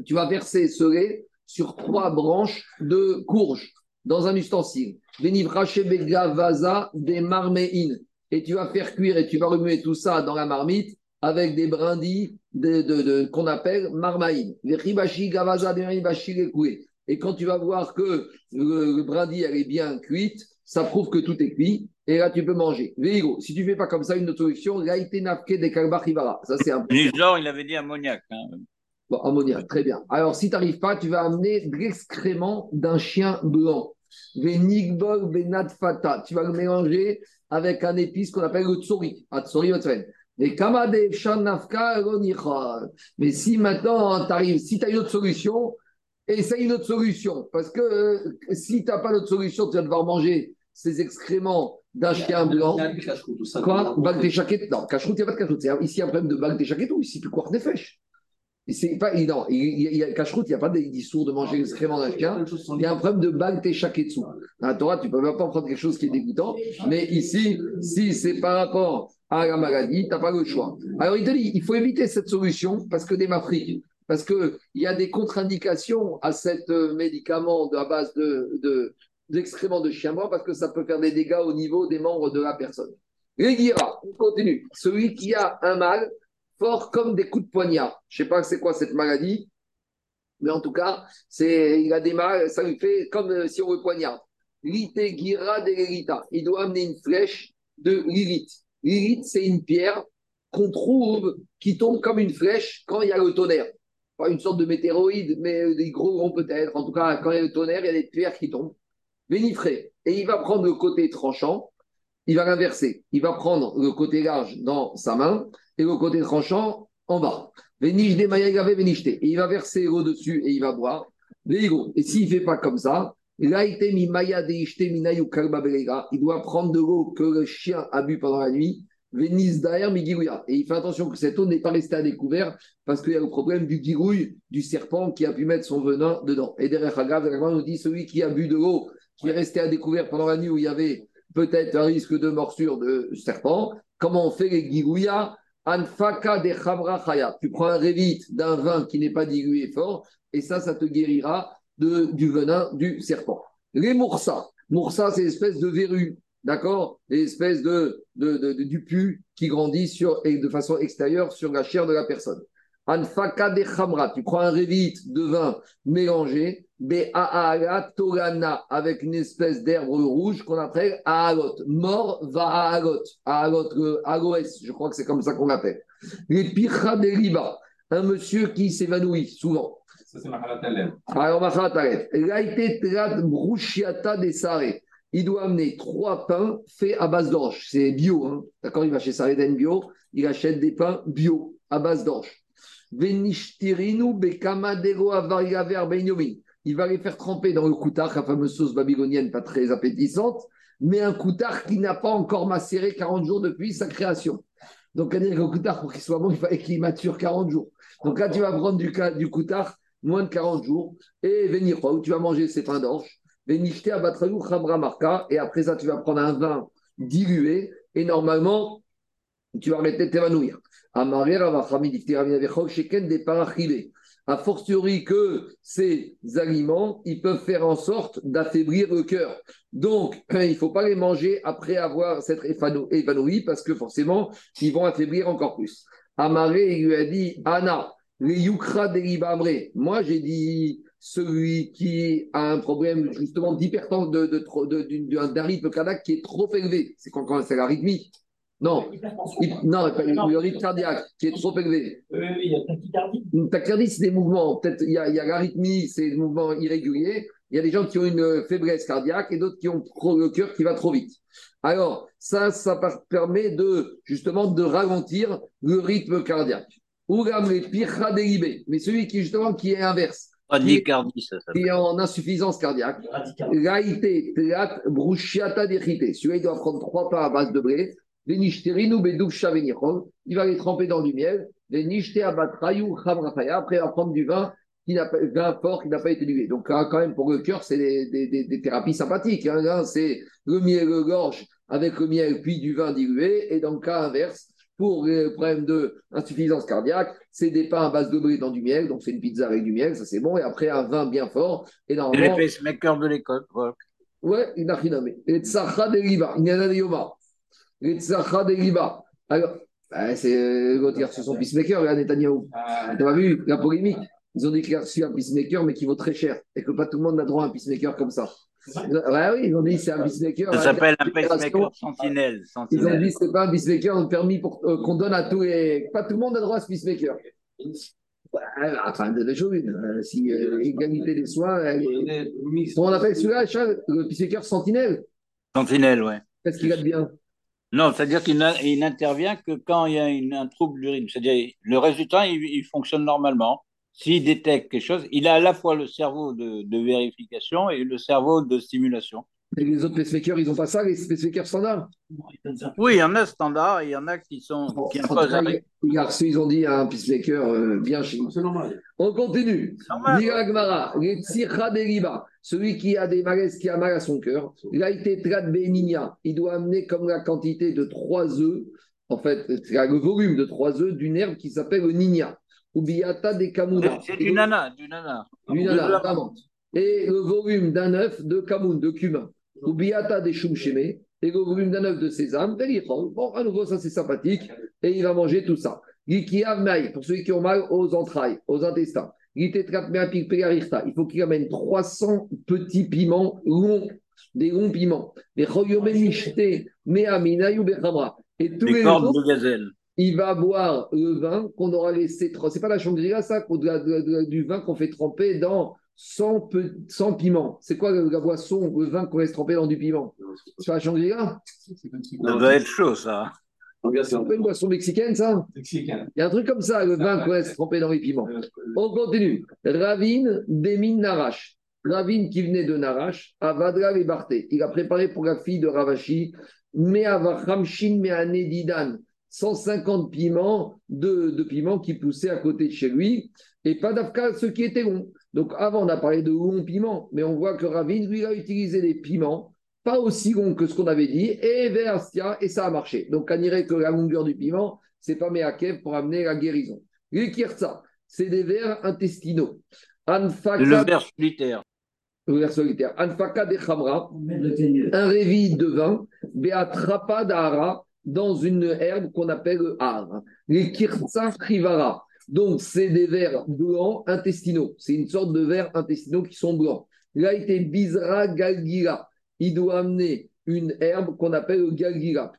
tu vas verser ce lait sur trois branches de courge dans un ustensile. Vaza des. Et tu vas faire cuire et tu vas remuer tout ça dans la marmite avec des brindilles de, de- de- qu'on appelle marmaïne. Et quand tu vas voir que le, le brindille elle est bien cuite, ça prouve que tout est cuit. Et là, tu peux manger. Veigo, si tu fais pas comme ça, une autre solution. Ça, c'est un Nigdor, il avait dit ammoniac. hein. Bon, ammoniac, très bien. Alors, si tu n'arrives pas, tu vas amener de l'excrément d'un chien blanc. Venigbol benatfata. Tu vas le mélanger avec un épice qu'on appelle le tsori. Ah, tsori, Mais kamade shanafka ronichal. Mais si maintenant, tu arrives, si tu as une autre solution, essaye une autre solution. Parce que euh, si tu n'as pas d'autre solution, tu vas devoir manger ces excréments d'un chien blanc. Quoi Bague des chaquettes Non, cacheroute, il n'y a pas de cacheroute. Ici, il y a un problème de bague des chaquettes ou ici, tu cours des fèches. C'est pas, non, il y a, cacheroute, il n'y a pas d'issour de manger l'excrément d'un chien. Il y a un problème de bague chaquettes Dans la Torah, tu ne peux même pas prendre quelque chose qui est dégoûtant. Mais ici, si c'est par rapport à la maladie, tu n'as pas le choix. Alors, il te dit, il faut éviter cette solution parce que des mafriques, parce qu'il y a des contre-indications à cet euh, médicament à base de, de, d'excréments de chien mort parce que ça peut faire des dégâts au niveau des membres de la personne. Les guira, on continue. Celui qui a un mal fort comme des coups de poignard. Je ne sais pas c'est quoi cette maladie, mais en tout cas, c'est, il a des mal, ça lui fait comme euh, si on le poignarde. Lite gira de. Il doit amener une flèche de l'élite. L'élite, c'est une pierre qu'on trouve qui tombe comme une flèche quand il y a le tonnerre. Pas une sorte de météoroïde, mais des gros ronds peut-être. En tout cas, quand il y a le tonnerre, il y a des pierres qui tombent. Vénifré. Et il va prendre le côté tranchant, il va l'inverser. Il va prendre le côté large dans sa main et le côté tranchant en bas. Véniche des maïagave vénicheté. Et il va verser au-dessus et il va boire. Et s'il ne fait pas comme ça, il doit prendre de l'eau que le chien a bu pendant la nuit. Et il fait attention que cette eau n'est pas restée à découvert parce qu'il y a le problème du girouille du serpent qui a pu mettre son venin dedans. Et derrière Hagav, nous dit celui qui a bu de l'eau qui est resté à découvert pendant la nuit où il y avait peut-être un risque de morsure de serpent, comment on fait les girouillas? Anfaka de. Tu prends un révite d'un vin qui n'est pas dilué fort, et ça, ça te guérira du venin du serpent. Les moursas. Moursas, c'est l'espèce de verrue, d'accord? L'espèce de, de, de, du pu qui grandit sur, et de façon extérieure sur la chair de la personne. Anfaka de Khamra. Tu prends un révite de vin mélangé, Be'a'ala avec une espèce d'herbe rouge qu'on appelle Aalot. Mort va Aalot. Aalot, le aloès, je crois que c'est comme ça qu'on l'appelle. Les Picha de Riba, un monsieur qui s'évanouit souvent. Ça, c'est Mahalat Alem. Alors, Saré. il doit amener trois pains faits à base d'orge. C'est bio, hein. d'accord Il va chez Sareden Bio, il achète des pains bio à base d'orge. Venishtirinu bekamadero avarigaver benyomin. Il va les faire tremper dans le koutard, la fameuse sauce babylonienne pas très appétissante, mais un koutard qui n'a pas encore macéré 40 jours depuis sa création. Donc, à dire que le koutard, pour qu'il soit bon, il fallait qu'il mature 40 jours. Donc là, tu vas prendre du, du koutard moins de 40 jours et venir, tu vas manger ces pains d'orge. Venishte abatrayou chabra marka. Et après ça, tu vas prendre un vin dilué et normalement, tu vas arrêter de t'évanouir. A fortiori que ces aliments, ils peuvent faire en sorte d'affaiblir le cœur. Donc, il ne faut pas les manger après avoir s'être évanoui parce que forcément, ils vont affaiblir encore plus. Amaré, lui a dit, Anna, Moi, j'ai dit, celui qui a un problème justement d'hypertension, de, de, de- d'un d'un rythme cardiaque qui est trop élevé. C'est quand, quand c'est l'arythmie. Non, il- non, le rythme cardiaque qui est trop élevé. Euh, il y a tachycardie. Une tachycardie, c'est des mouvements. Peut-être il y a, il y a l'arythmie, c'est des mouvements irréguliers. Il y a des gens qui ont une euh, faiblesse cardiaque et d'autres qui ont trop- le cœur qui va trop vite. Alors, ça, ça permet de justement de ralentir le rythme cardiaque. Mais celui qui justement qui est inverse, qui est en insuffisance cardiaque. Raïté, théâtre, bruchiata d'érité. Celui-là, il doit prendre trois pains à base de blé. Il va les tremper dans du miel. Après, il va prendre du vin, qui n'a pas, vin fort qui n'a pas été dilué. Donc, là, quand même, pour le cœur, c'est des, des- des- des thérapies sympathiques. hein. Là, c'est le miel, le gorge avec le miel, puis du vin dilué. Et dans le cas inverse, pour les problèmes d'insuffisance cardiaque, c'est des pains à base de blé dans du miel. Donc, c'est une pizza avec du miel, ça c'est bon. Et après, un vin bien fort. Et normalement, les pacemakers de l'école. quoi. Ouais, il n'a rien nommé. Les tsacha de riba, il y en a des yoma. Les tsacha de riba. Alors, ben, c'est euh, l'autre qui a reçu son peacemaker, là, Netanyahou. Ah, Tu as vu la polémique? Ils ont dit qu'il a reçu un peacemaker, mais qui vaut très cher. Et que pas tout le monde n'a droit à un peacemaker comme ça. Ouais, oui, ils ont dit c'est un peacemaker. Ça s'appelle un pacemaker sentinelle. Ils ont dit c'est pas un peacemaker permis pour euh, qu'on donne à tous les. Pas tout le monde a droit à ce peacemaker. Ouais, enfin, de choses, euh, si euh, égalité des soins, elle est- Comment on appelle celui-là, le peacemaker sentinelle Sentinelle, ouais. Qu'est-ce qu'il a de bien? Non, c'est-à-dire qu'il n'intervient que quand il y a une- un trouble du rythme. C'est-à-dire le résultat, il, il fonctionne normalement. S'il détecte quelque chose, il a à la fois le cerveau de, de vérification et le cerveau de stimulation. Et les autres pacemakers, ils n'ont pas ça, les pacemakers standards? Oui, il y en a standard, et il y en a qui sont qui il y a reçu, ils ont dit un pacemaker euh, bien chez. C'est normal. On continue. Normal. Dit Agmara, les tzircha deriba, celui qui a des malaises, qui a mal à son cœur, il a été trad béninia. Il doit amener comme la quantité de trois œufs, en fait, le volume de trois œufs d'une herbe qui s'appelle le nigna. Ou biata des kamuna. C'est du nana, du nana. Du De nana, vraiment. Et le volume d'un œuf de kamoun, de cumin. Ou biata des shumsheme. Et le volume d'un œuf de sésame. Velichol. Bon, à nouveau, ça c'est sympathique. Et il va manger tout ça. Pour ceux qui ont mal aux entrailles, aux intestins. Il faut qu'il amène 300 petits piments longs, des longs piments. Et tous Des les jours, de gazelle. Il va boire le vin qu'on aura laissé. tre- C'est pas la Shangri-La, ça, qu'on- de la- de la- de la- du vin qu'on fait tremper dans 100, pe- 100 piments. C'est quoi le- la boisson, le vin qu'on laisse tremper dans du piment? C'est pas la Shangri-La? Ça doit être chaud, ça. C'est un peu une boisson mexicaine, ça? Il y a un truc comme ça, le vin qu'on laisse tremper dans les piments. On continue. Ravine Demin Narash. Ravine qui venait de Narash, Avadra et Barthé. Il a préparé pour la fille de Ravashi, Meavachamshin Meanedidan. 150 piments, de, de piments qui poussaient à côté de chez lui, et pas d'Afka, ceux qui étaient longs. Donc avant, on a parlé de longs piments, mais on voit que Ravine, lui, a utilisé des piments pas aussi longs que ce qu'on avait dit, et Verstia, et ça a marché. Donc on dirait que la longueur du piment, c'est pas Meakev pour amener la guérison. Les kirtsa, c'est des vers intestinaux. Anfaka, Le ver solitaire. le vers solitaire. Anfaka de Khamra, un révi de vin, Beatrapa d'Ara, dans une herbe qu'on appelle le har. Les kirtsa. Donc, c'est des vers blancs intestinaux. C'est une sorte de vers intestinaux qui sont blancs. Là, il était Bizra Galgira. Il doit amener une herbe qu'on appelle le Galgira.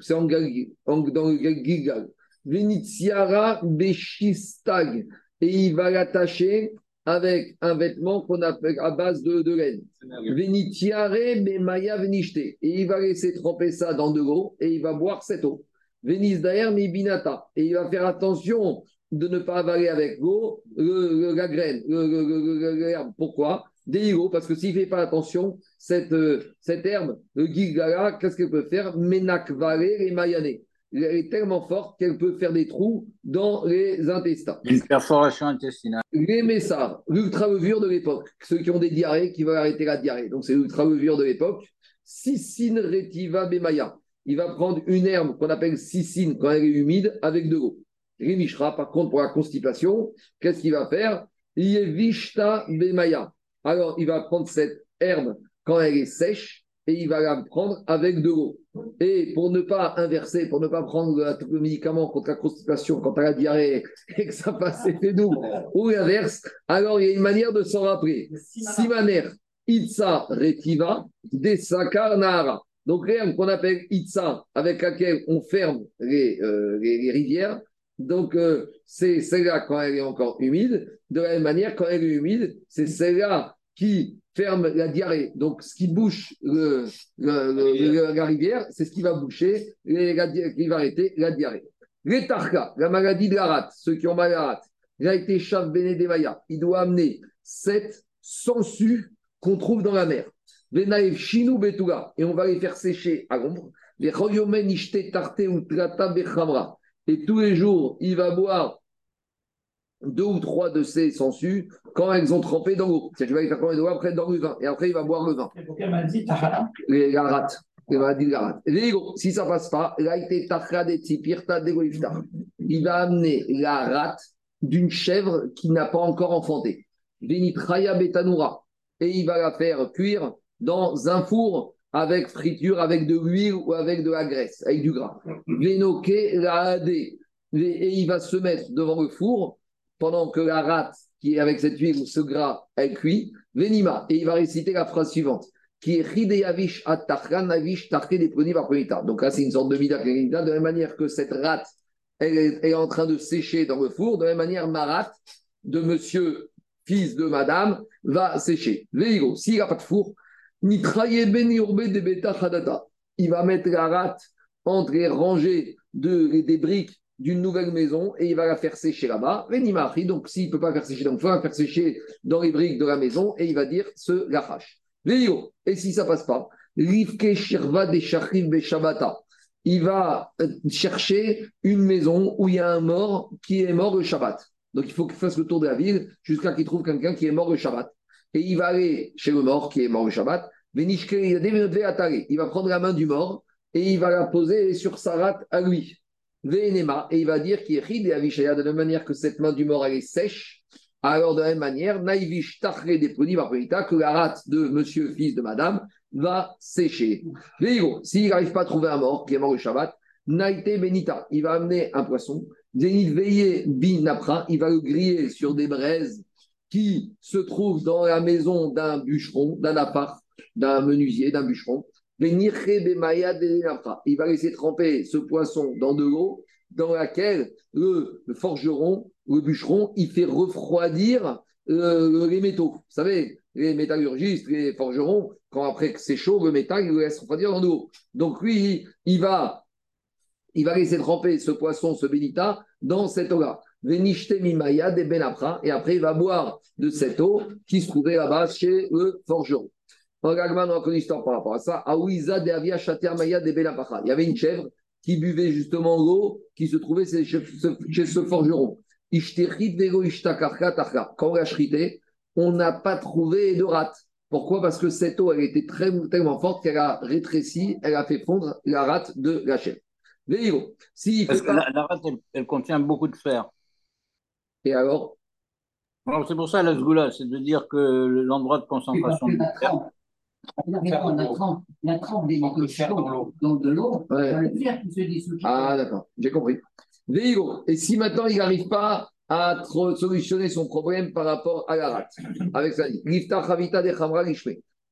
C'est en dans le Galgigal. Venitiara Beshistag. Et il va l'attacher avec un vêtement qu'on appelle à base de, de laine. Venitiare maya venishte. Et il va laisser tremper ça dans de l'eau et il va boire cette eau. Venis d'air binata. Et il va faire attention de ne pas avaler avec l'eau le- le- la graine, l'herbe. Pourquoi? Des parce que s'il ne fait pas attention, cette, euh, cette herbe, le gigala, qu'est-ce qu'elle peut faire? Menakvale et mayane. Elle est tellement forte qu'elle peut faire des trous dans les intestins. Une perforation intestinale. Les messards, l'ultra-levure de l'époque, ceux qui ont des diarrhées, qui veulent arrêter la diarrhée. Donc, c'est l'ultra-levure de l'époque. Sicine retiva bemaya. Il va prendre une herbe qu'on appelle sicine quand elle est humide avec de l'eau. Rémichra, par contre, pour la constipation, qu'est-ce qu'il va faire? Yevishta bemaya. Alors, il va prendre cette herbe quand elle est sèche et il va la prendre avec de l'eau. Et pour ne pas inverser, pour ne pas prendre le, médicament contre la constipation quand tu as la diarrhée et que ça passe effet doux, ou l'inverse, alors il y a une manière de s'en rappeler. Simaner, Itza Retiva, Desakar Nahara. Donc l'herbe qu'on appelle Itza, avec laquelle on ferme les, euh, les, les rivières, donc euh, c'est celle-là quand elle est encore humide. De la même manière, quand elle est humide, c'est celle-là qui ferme la diarrhée. Donc ce qui bouche le, le- le- le- la rivière, c'est ce qui va boucher, les- la qui va arrêter la diarrhée. Les tarka, la maladie de la rate, ceux qui ont mal à la rate, il a été chav Mayas. Il doit amener sept sangsues qu'on trouve dans la mer. Venaev chinou betuga, et on va les faire sécher à l'ombre. Les royomen ishte tarte ou trata bechamra. Et tous les jours, il va boire deux ou trois de ces sangsues quand elles ont trempé dans l'eau. C'est-à-dire qu'il va les faire combien de après dans le vin. Et après, il va boire le vin les la rate, les maladies de Vélo, si ça passe pas, il va amener la rate d'une chèvre qui n'a pas encore enfanté. Venitraya betanoura. Et il va la faire cuire dans un four avec friture, avec de l'huile ou avec de la graisse, avec du gras. Venoke la. Et il va se mettre devant le four pendant que la rate qui est avec cette huile ou ce gras, elle cuit. Venima. Et il va réciter la phrase suivante qui est Atachran Navish Tarke des par. Donc là, c'est une sorte de Mida de la même manière que cette rate, est, en train de sécher dans le four, de la même manière, ma rate de monsieur, fils de madame, va sécher. Véhigo, s'il n'a pas de four, Nitraye Ben Yorbe de Beta. Il va mettre la rate entre les rangées de, des briques d'une nouvelle maison et il va la faire sécher là-bas. Donc s'il ne peut pas faire sécher dans il va la faire sécher dans les briques de la maison et il va dire ce lachash. Léo, et si ça passe pas, Shirva. Il va euh, chercher une maison où il y a un mort qui est mort le Shabbat. Donc il faut qu'il fasse le tour de la ville jusqu'à qu'il trouve quelqu'un qui est mort le Shabbat. Et il va aller chez le mort qui est mort le Shabbat. Il va prendre la main du mort et il va la poser sur sa rate à lui. Et il va dire qu'il est Rid et Avishaya de la manière que cette main du mort elle est sèche. Alors, de la même manière, Naïvish Tachre des que la rate de monsieur, fils de madame, va sécher. Véhigo, s'il n'arrive pas à trouver un mort, qui est mort le Shabbat, Benita, il va amener un poisson. Zénith Veillé Bin Napra, il va le griller sur des braises qui se trouvent dans la maison d'un bûcheron, d'un appart, d'un menuisier, d'un bûcheron. Il va laisser tremper ce poisson dans de l'eau dans laquelle le, forgeron, le bûcheron, il fait refroidir euh, les métaux. Vous savez, les métallurgistes, les forgerons, quand après que c'est chaud, le métal, ils le laissent refroidir dans l'eau. Donc lui, il, il va, il va laisser tremper ce poisson, ce bénita, dans cette eau-là. Et après il va boire de cette eau qui se trouvait là-bas chez le forgeron. On a une histoire par rapport à ça. Aouiza de Avia Maya de Benapacha. Il y avait une chèvre qui buvait justement l'eau qui se trouvait chez ce, forgeron. Quand on l'a chrité, on n'a pas trouvé de rate. Pourquoi? Parce que cette eau, elle était très, tellement forte qu'elle a rétréci, elle a fait fondre la rate de la chèvre. S'il Parce que pas... la, la rate, elle, elle contient beaucoup de fer. Et alors? Alors, C'est pour ça la c'est de dire que l'endroit de concentration du fer, De l'eau. trempe, la trempe des On dans de l'eau, Ouais. dans le fer qui se dissout. Ah, d'accord, j'ai compris. Vélo, et si maintenant il n'arrive pas à solutionner son problème par rapport à la rate, avec ça,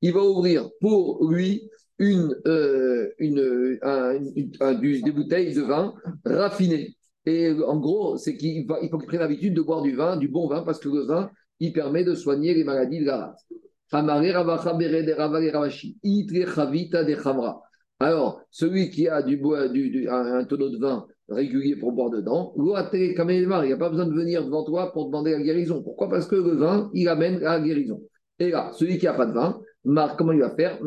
il va ouvrir pour lui une, euh, une, un- une- un- du- des bouteilles de vin raffinées. Et en gros, c'est qu'il va, il faut qu'il prenne l'habitude de boire du vin, du bon vin, parce que le vin, il permet de soigner les maladies de la rate. Alors, celui qui a du bois, du, du- un, tonneau de vin régulier pour boire dedans, il n'y a pas besoin de venir devant toi pour demander la guérison. Pourquoi? Parce que le vin, il amène la guérison. Et là, celui qui n'a pas de vin, comment il va faire? Il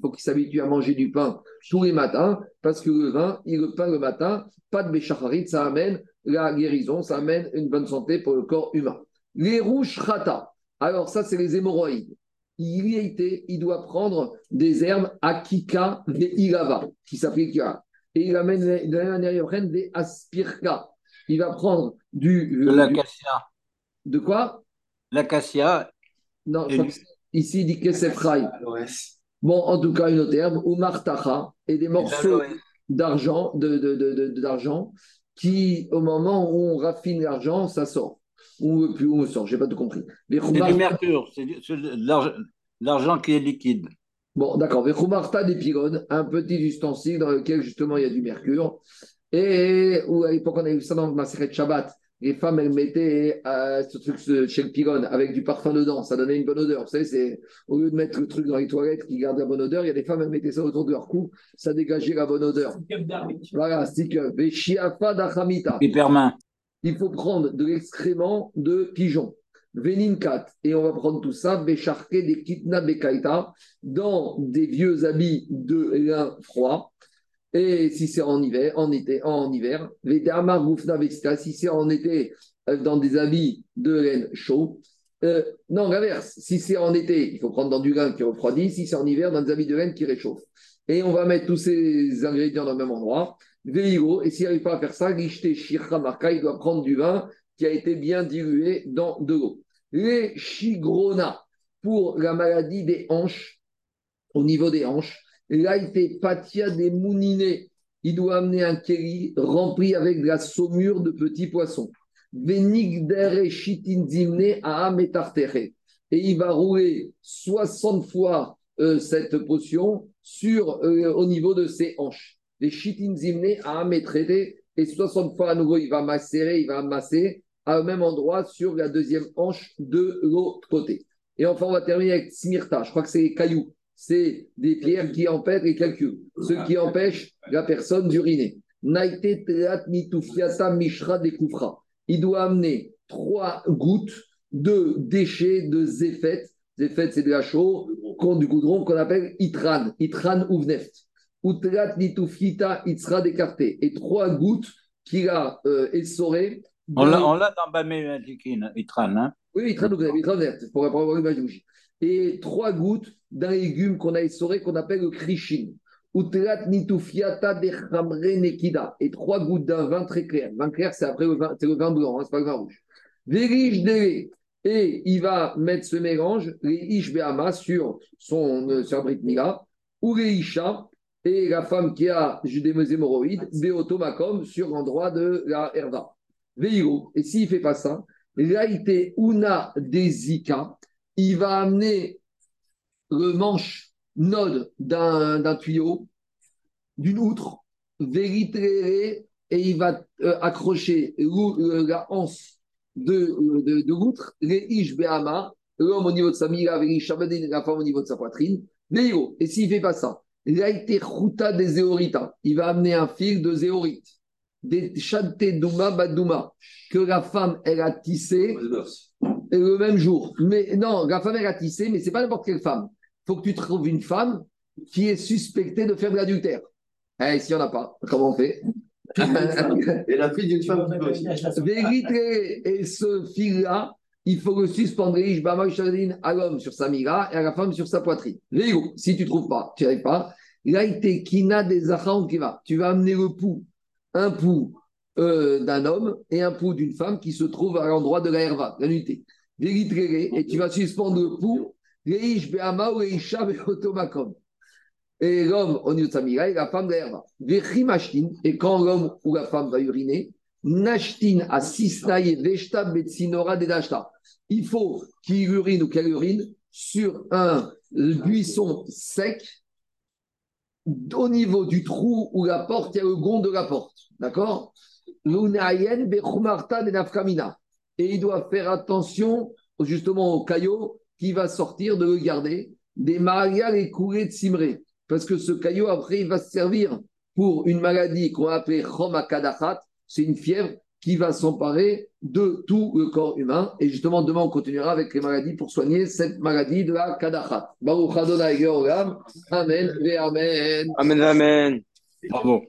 faut qu'il s'habitue à manger du pain tous les matins, parce que le vin, il le pain le matin, pas de béchacharit, ça amène la guérison, ça amène une bonne santé pour le corps humain. Les rouges rata. Alors, ça, c'est les hémorroïdes. Il y a été, il doit prendre des herbes akika de ilava, qui s'appliquent là. Et il amène de la des aspirka. Il va prendre du. De du- l'acacia. de quoi? L'acacia, Non, je ici, il dit que c'est fraï. Bon, en tout cas, une autre herbe, ou martacha, et des morceaux d'argent, de, de- de- de- d'argent, qui, au moment où on raffine l'argent, ça sort. Ou plus où on sort, j'ai pas tout compris. C'est du mercure, c'est c'est l'argent- qui est liquide. Bon, d'accord. Les khumarta des un petit ustensile dans lequel justement il y a du mercure. Et où, à l'époque, on a eu ça dans le Maseret Shabbat. Les femmes, elles mettaient euh, ce truc ce- chez le pylône avec du parfum dedans. Ça donnait une bonne odeur. Vous savez, c'est au lieu de mettre le truc dans les toilettes qui garde la bonne odeur, il y a des femmes, elles mettaient ça autour de leur cou. Ça dégageait la bonne odeur. Voilà, sticker. Veshiafa dachamita. Hypermain. Il faut prendre de l'excrément de pigeon. Veninkat. Et on va prendre tout ça, bécharquer des kitna bekaita, dans des vieux habits de lin froid. Et si c'est en hiver, en été, en hiver, Vedama Goufna Vesita, si c'est en été, euh, dans des habits de laine chaud. Euh, non, l'inverse. Si c'est en été, il faut prendre dans du lin qui refroidit. Si c'est en hiver, dans des habits de laine qui réchauffent. Et on va mettre tous ces ingrédients dans le même endroit. Et s'il n'arrive pas à faire ça, il doit prendre du vin qui a été bien dilué dans de l'eau. Les Shigrona, pour la maladie des hanches, au niveau des hanches, là, il était Patia des Mouninés. Il doit amener un kéli rempli avec de la saumure de petits poissons. Et il va rouler 60 fois euh, cette potion euh, au niveau de ses hanches. Les Shitin Zimne Aham et traité. Et 60 fois à nouveau, il va macérer, il va amasser au même endroit sur la deuxième hanche de l'autre côté. Et enfin, on va terminer avec Smirta. Je crois que c'est les cailloux. C'est des pierres qui empêchent les calculs. Ce qui empêche la personne d'uriner. Il doit amener trois gouttes de déchets de zéphet. Zéphet, c'est de la chaux, du goudron qu'on appelle itran. Itran ou vneft. Utrat nitufita itsra d'écarté. Et trois gouttes qu'il a euh, essorées. On l'a dans Bamé Matikin, Itran. Hein? oui, oui, très bien, très bien, pour avoir l'image bougie. Et trois gouttes d'un légume qu'on a essoré qu'on appelle le krishin. Utrat nitufiata de nekida. Et trois gouttes d'un vin très clair. Le vin clair, c'est après le vin, c'est le vin blanc, hein, c'est pas le vin rouge. Verige. Et il va mettre ce mélange, les ish sur son euh, sur Brit Mila, ou les isha, et la femme qui a des hémorroïdes, beotomakom, sur l'endroit de la herva. Veiro. Et s'il ne fait pas ça, Laïté Una Dezika, il va amener le manche node d'un d'un tuyau, d'une outre, véritré, et il va euh, accrocher euh, la anse de, euh, de, de l'outre, les Ish Behama, l'homme au niveau de sa mira, la femme au niveau de sa poitrine, Veiro. Et s'il ne fait pas ça, Laïté Ruta des Zéoritas, il va amener un fil de zéorite, des Chante Douma Badouma, que la femme, elle a tissé et le même jour. Mais non, la femme, elle a tissé, mais c'est pas n'importe quelle femme. Il faut que tu trouves une femme qui est suspectée de faire de l'adultère. Eh, s'il n'y en a pas, comment on fait? Et la fille d'une femme qui peut aussi. Vérité, et ce fil-là, il faut le suspendre à l'homme sur sa mira et à la femme sur sa poitrine. Légo, si tu ne trouves pas, tu n'y arrives pas. Kina des. Tu vas amener le pouls, un pouls euh, d'un homme et un pouls d'une femme qui se trouve à l'endroit de la herva, la. Vérité, et tu vas suspendre le pouls. Et l'homme au niveau de sa mira et la femme de la herva. Et quand l'homme ou la femme va uriner, Nashtin à Veshta Betsinora Dedashta. Il faut qu'il urine ou qu'elle urine sur un buisson sec au niveau du trou où la porte, il y a le gond de la porte. D'accord? Et il doit faire attention justement au caillot qui va sortir de le garder, des marias et courées de Simré. Parce que ce caillot, après, il va se servir pour une maladie qu'on va appeler Chomakadachat. C'est une fièvre qui va s'emparer de tout le corps humain. Et justement, demain, on continuera avec les maladies pour soigner cette maladie de la Kadachat. Baruch Adonai Georgam. Amen. Ve Amen. Amen, amen. Bravo.